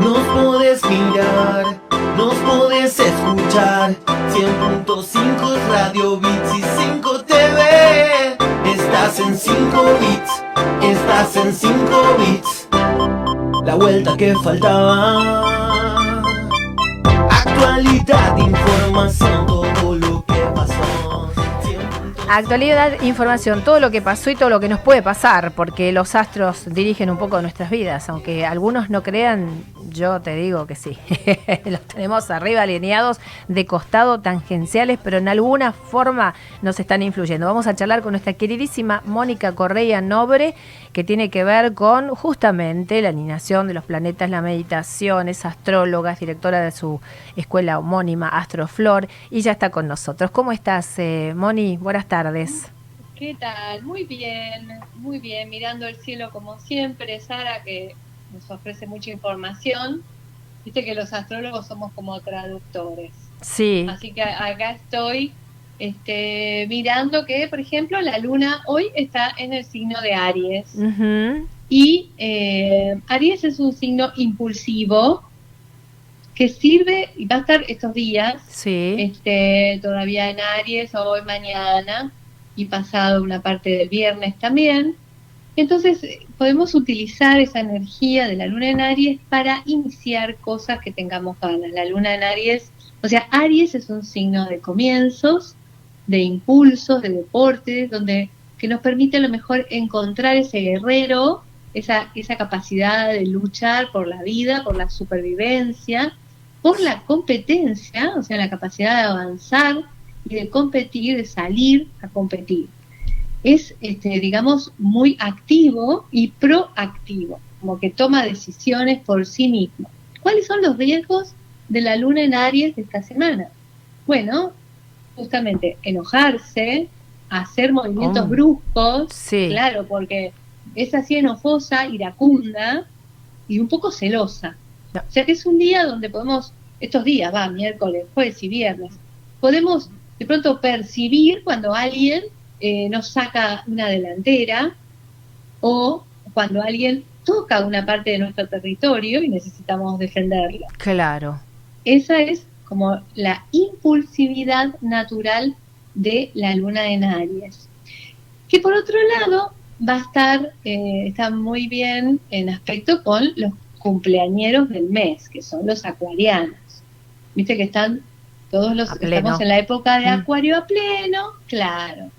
Nos podés mirar, nos podés escuchar. 100.5 Radio Bits y 5 TV. Estás en 5 bits, estás en 5 bits. La vuelta que faltaba. Actualidad, información, Actualidad, información, todo lo que pasó y todo lo que nos puede pasar, porque los astros dirigen un poco nuestras vidas, aunque algunos no crean, yo te digo que sí. los tenemos arriba alineados, de costado, tangenciales, pero en alguna forma nos están influyendo. Vamos a charlar con nuestra queridísima Mónica Correa Nobre, que tiene que ver con justamente la alineación de los planetas, la meditación, es astróloga, es directora de su escuela homónima Astroflor, y ya está con nosotros. ¿Cómo estás, eh, Moni? Buenas tardes. ¿Qué tal? Muy bien, muy bien, mirando el cielo como siempre, Sara, que nos ofrece mucha información. Viste que los astrólogos somos como traductores. Sí, Así que acá estoy este, mirando que, por ejemplo, la luna hoy está en el signo de Aries. Y eh, Aries es un signo impulsivo que sirve y va a estar estos días sí, este, todavía en Aries, hoy, mañana y pasado una parte del viernes también. Entonces podemos utilizar esa energía de la luna en Aries para iniciar cosas que tengamos ganas. La luna en Aries, o sea, Aries es un signo de comienzos, de impulsos, de deportes, donde que nos permite a lo mejor encontrar ese guerrero, esa, esa capacidad de luchar por la vida, por la supervivencia, por la competencia, o sea, la capacidad de avanzar y de competir, de salir a competir. Es, este, digamos, muy activo y proactivo, como que toma decisiones por sí mismo. ¿Cuáles son los riesgos de la luna en Aries de esta semana? Bueno, justamente enojarse, hacer movimientos Oh. bruscos, Sí. claro, porque es así enojosa, iracunda y un poco celosa. No. O sea que es un día donde podemos, estos días, va, miércoles, jueves y viernes, podemos de pronto percibir cuando alguien eh, nos saca una delantera o cuando alguien toca una parte de nuestro territorio y necesitamos defenderlo. claro. Esa es como la impulsividad natural de la luna en Aries. Que por otro lado va a estar, eh, está muy bien en aspecto con los cumpleañeros del mes, que son los acuarianos. Viste que están todos los, estamos en la época de Mm. acuario a pleno, claro.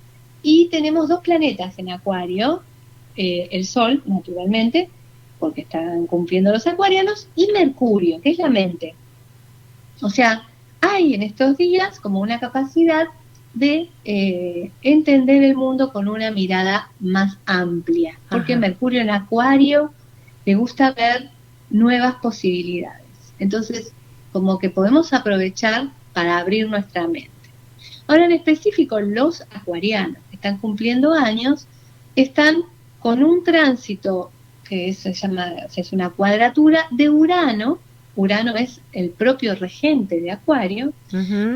Y tenemos dos planetas en acuario, eh, el Sol, naturalmente, porque están cumpliendo los acuarianos, y Mercurio, que es la mente. O sea, hay en estos días como una capacidad de eh, entender el mundo con una mirada más amplia, porque Ajá. Mercurio en Acuario le gusta ver nuevas posibilidades. Entonces, como que podemos aprovechar para abrir nuestra mente. Ahora, en específico, los acuarianos que están cumpliendo años están con un tránsito que se llama, o sea, es una cuadratura de Urano. Urano es el propio regente de Acuario,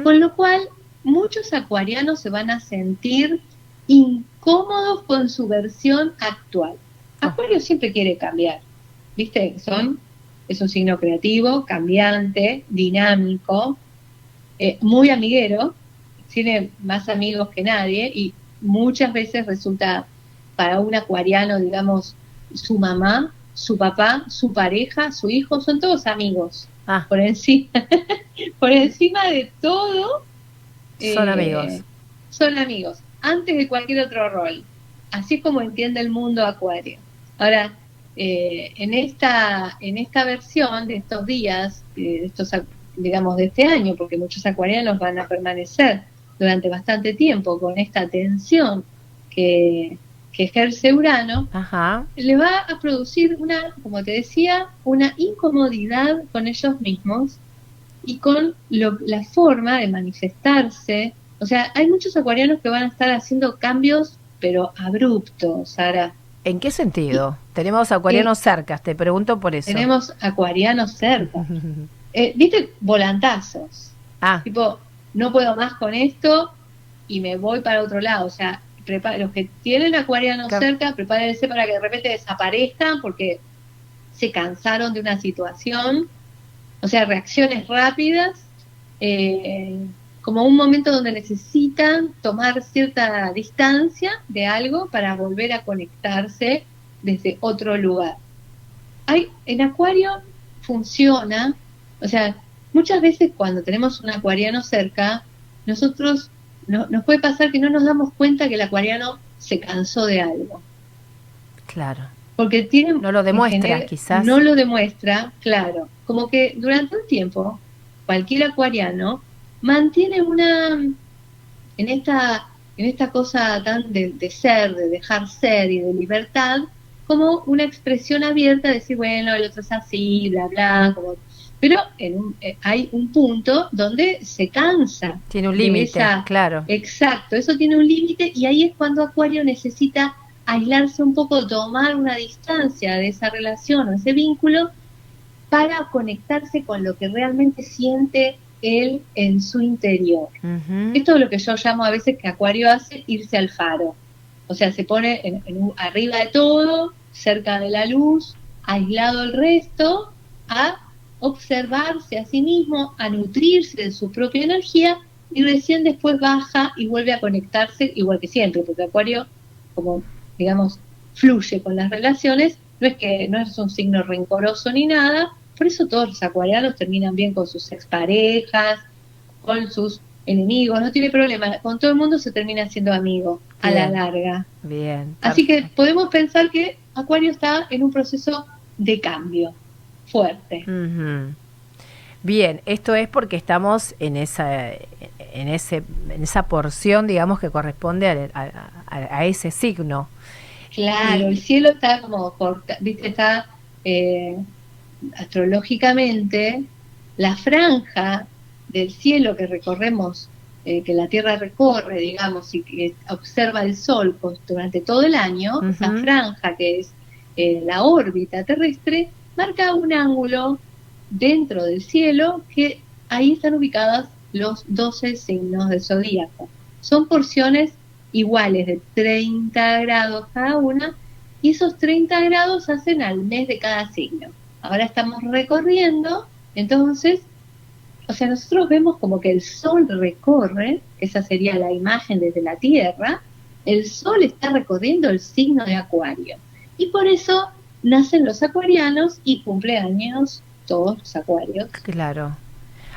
con lo cual muchos acuarianos se van a sentir incómodos con su versión actual. Acuario siempre quiere cambiar, ¿viste? Son, es un signo creativo, cambiante, dinámico, eh, muy amiguero, tiene más amigos que nadie y muchas veces resulta para un acuariano, digamos, su mamá, su papá, su pareja, su hijo, son todos amigos Ah, por encima, por encima de todo. Son eh, amigos. Son amigos, antes de cualquier otro rol. Así es como entiende el mundo Acuario. Ahora, eh, en esta en esta versión de estos días, eh, de estos digamos de este año, porque muchos acuarianos van a permanecer durante bastante tiempo con esta tensión que, que ejerce Urano, ajá. le va a producir una, como te decía, una incomodidad con ellos mismos y con lo- la forma de manifestarse. O sea, hay muchos acuarianos que van a estar haciendo cambios, pero abruptos, Sara. ¿En qué sentido? Tenemos acuarianos cerca, te pregunto por eso. Tenemos acuarianos cerca. Eh, ¿Viste? Volantazos. ah, Tipo, no puedo más con esto y me voy para otro lado. O sea, prepa- los que tienen acuarianos Claro. cerca, prepárense para que de repente desaparezcan porque se cansaron de una situación, o sea, reacciones rápidas, eh, como un momento donde necesitan tomar cierta distancia de algo para volver a conectarse desde otro lugar. Hay, en Acuario funciona, o sea, muchas veces cuando tenemos un acuariano cerca, nosotros no, nos puede pasar que no nos damos cuenta que el acuariano se cansó de algo. Claro. Porque tiene, no lo demuestra, general, quizás. No lo demuestra, claro. Como que durante un tiempo, cualquier acuariano mantiene una, en esta, en esta cosa tan de, de, ser, de dejar ser y de libertad, como una expresión abierta de decir, bueno, el otro es así, bla, bla, como pero en un, eh, hay un punto donde se cansa. Tiene un límite, claro. Exacto, eso tiene un límite y ahí es cuando Acuario necesita aislarse un poco, tomar una distancia de esa relación o ese vínculo para conectarse con lo que realmente siente él en su interior. Uh -huh. Esto es lo que yo llamo a veces que Acuario hace irse al faro. O sea, se pone en, en arriba de todo, cerca de la luz, aislado el resto, a observarse a sí mismo, a nutrirse de su propia energía y recién después baja y vuelve a conectarse igual que siempre, porque Acuario, como digamos, fluye con las relaciones, no es que no es un signo rencoroso ni nada, por eso todos los acuarianos terminan bien con sus exparejas, con sus enemigos, no tiene problema, con todo el mundo se termina siendo amigo a la larga. Bien. Así que podemos pensar que Acuario está en un proceso de cambio fuerte. Uh -huh. Bien, esto es porque estamos en esa, en ese, en esa porción, digamos, que corresponde a, a, a ese signo. Claro, y... el cielo está como, corta, viste, está eh, astrológicamente, la franja del cielo que recorremos, eh, que la Tierra recorre, digamos, y que observa el Sol pues, durante todo el año, uh -huh. esa franja que es eh, la órbita terrestre, marca un ángulo dentro del cielo que ahí están ubicadas los 12 signos del zodíaco. Son porciones iguales de 30 grados cada una y esos 30 grados hacen al mes de cada signo. Ahora estamos recorriendo, entonces, o sea, nosotros vemos como que el sol recorre, esa sería la imagen desde la Tierra, el sol está recorriendo el signo de Acuario. Y por eso nacen los acuarianos y cumpleaños todos los acuarios. Claro.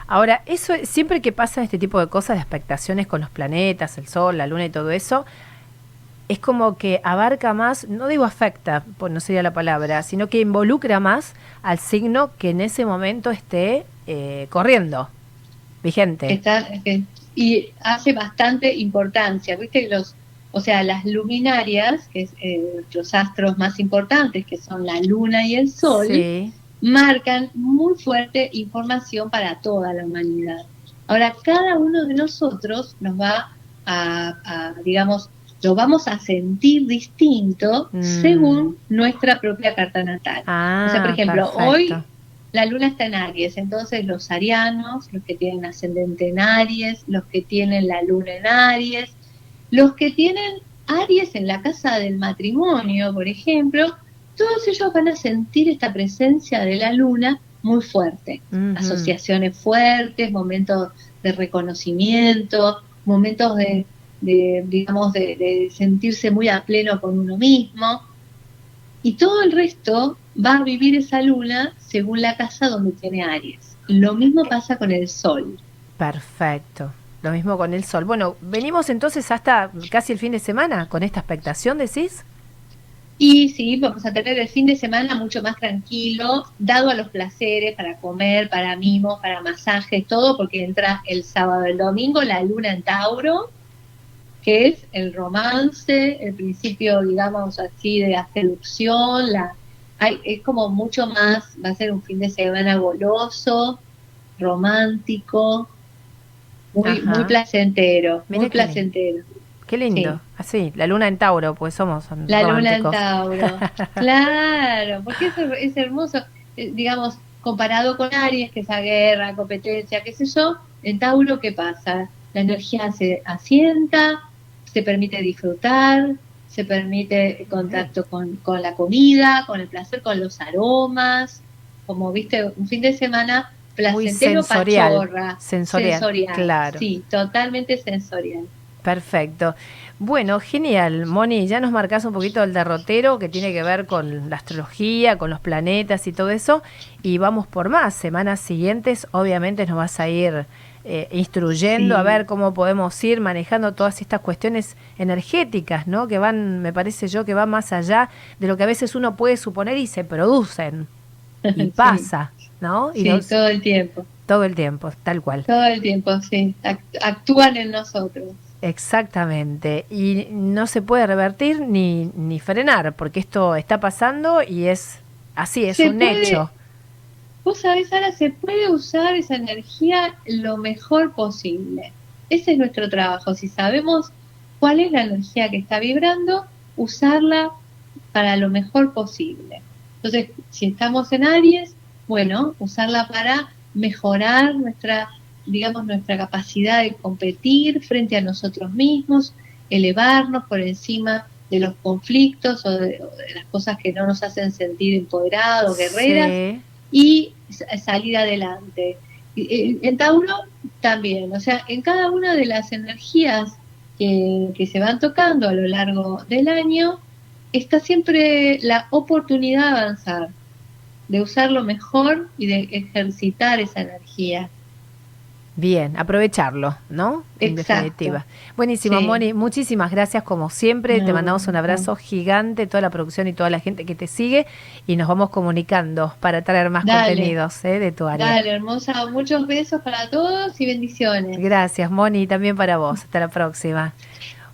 Ahora, eso siempre que pasa este tipo de cosas, de expectaciones con los planetas, el sol, la luna y todo eso, es como que abarca más, no digo afecta, pues no sería la palabra, sino que involucra más al signo que en ese momento esté eh, corriendo, vigente. Está, y hace bastante importancia, viste los o sea, las luminarias, que es eh, los astros más importantes, que son la luna y el sol, sí. marcan muy fuerte información para toda la humanidad. Ahora, cada uno de nosotros nos va a, a digamos, lo vamos a sentir distinto mm. según nuestra propia carta natal. Ah, o sea, por ejemplo, perfecto. hoy la luna está en Aries, entonces los arianos, los que tienen ascendente en Aries, los que tienen la luna en Aries, los que tienen Aries en la casa del matrimonio, por ejemplo, todos ellos van a sentir esta presencia de la luna muy fuerte. Uh -huh. Asociaciones fuertes, momentos de reconocimiento, momentos de, de digamos, de, de, sentirse muy a pleno con uno mismo. Y todo el resto va a vivir esa luna según la casa donde tiene Aries. Lo mismo pasa con el Sol. Perfecto. Lo mismo con el sol. Bueno, venimos entonces hasta casi el fin de semana con esta expectación, decís. Y sí, vamos a tener el fin de semana mucho más tranquilo, dado a los placeres para comer, para mimos, para masajes, todo, porque entra el sábado, el domingo, la luna en Tauro, que es el romance, el principio, digamos así, de la seducción, la, hay, es como mucho más, va a ser un fin de semana goloso, romántico, muy, muy placentero, Mira muy placentero. Qué lindo, sí. así, la luna en Tauro, pues somos La luna en Tauro, claro, porque es, es hermoso, eh, digamos, comparado con Aries, que es la guerra, competencia, qué sé yo, en Tauro, ¿qué pasa? La energía se asienta, se permite disfrutar, se permite contacto con, con la comida, con el placer, con los aromas, como viste, un fin de semana placentero sensorial, pachorra. sensorial, claro. Sí, totalmente sensorial. Perfecto. Bueno, genial. Moni, ya nos marcas un poquito el derrotero que tiene que ver con la astrología, con los planetas y todo eso. Y vamos por más. Semanas siguientes, obviamente, nos vas a ir eh, instruyendo Sí. a ver cómo podemos ir manejando todas estas cuestiones energéticas, ¿no? Que van, me parece yo, que van más allá de lo que a veces uno puede suponer y se producen. Y Sí. pasa, ¿no? Y Sí, todo el tiempo, todo el tiempo, tal cual. todo el tiempo, sí. Act- actúan en nosotros. Exactamente, y no se puede revertir ni, ni frenar, porque esto está pasando y es así, es Se un puede- hecho. Vos sabés, Sara, se puede usar esa energía lo mejor posible. Ese es nuestro trabajo. Si sabemos cuál es la energía que está vibrando, usarla para lo mejor posible. Entonces, si estamos en Aries, bueno, usarla para mejorar nuestra, digamos, nuestra capacidad de competir frente a nosotros mismos, elevarnos por encima de los conflictos o de, o de las cosas que no nos hacen sentir empoderados, guerreras Sí, y sa- salir adelante. En Tauro también, o sea, en cada una de las energías que, que se van tocando a lo largo del año, está siempre la oportunidad de avanzar, de usarlo mejor y de ejercitar esa energía. Bien, aprovecharlo, ¿no? En Exacto. definitiva. Buenísimo, Sí. Moni, muchísimas gracias como siempre. Te No, mandamos un abrazo gigante, toda la producción y toda la gente que te sigue y nos vamos comunicando para traer más Dale. contenidos ¿eh? de tu área. Dale, hermosa, muchos besos para todos y bendiciones. Gracias, Moni, y también para vos. Hasta la próxima.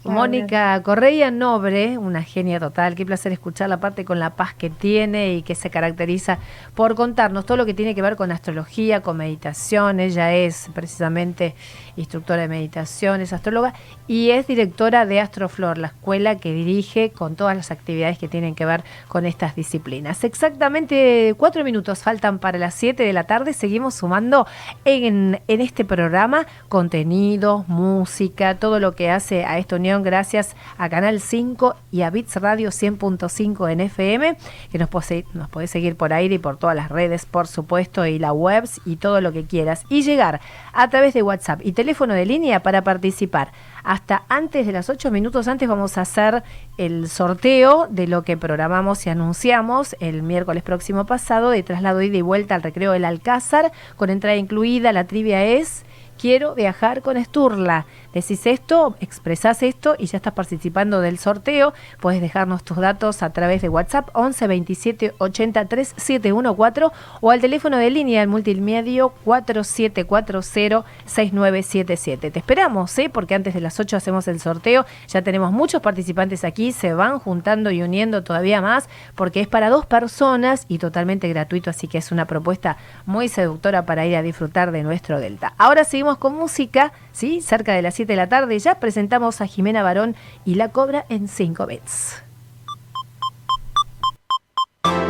Mónica Correia Nobre, una genia total. Qué placer escucharla, aparte con la paz que tiene y que se caracteriza por contarnos todo lo que tiene que ver con astrología, con meditación. Ella es precisamente instructora de meditación, es astróloga y es directora de Astroflor, la escuela que dirige con todas las actividades que tienen que ver con estas disciplinas. Exactamente cuatro minutos faltan para las siete de la tarde. Seguimos sumando en, en este programa contenidos, música, todo lo que hace a esta unión gracias a Canal 5 y a Bits Radio 100.5 en FM, que nos puede, nos puede seguir por aire y por todas las redes, por supuesto, y la webs y todo lo que quieras. Y llegar a través de WhatsApp y teléfono de línea para participar. Hasta antes de las 8 minutos antes vamos a hacer el sorteo de lo que programamos y anunciamos el miércoles próximo pasado de traslado ida y vuelta al recreo del Alcázar con entrada incluida. La trivia es quiero viajar con Esturla. Decís esto, expresás esto y ya estás participando del sorteo. Puedes dejarnos tus datos a través de WhatsApp 11 27 83 714 o al teléfono de línea del multimedio 4740 6977. Te esperamos, ¿eh? porque antes de las 8 hacemos el sorteo. Ya tenemos muchos participantes aquí, se van juntando y uniendo todavía más porque es para dos personas y totalmente gratuito, así que es una propuesta muy seductora para ir a disfrutar de nuestro Delta. Ahora seguimos con música, ¿sí? Cerca de las 7 de la tarde ya presentamos a Jimena Barón y la cobra en 5 bits.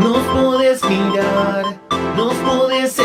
Nos podés mirar, nos podés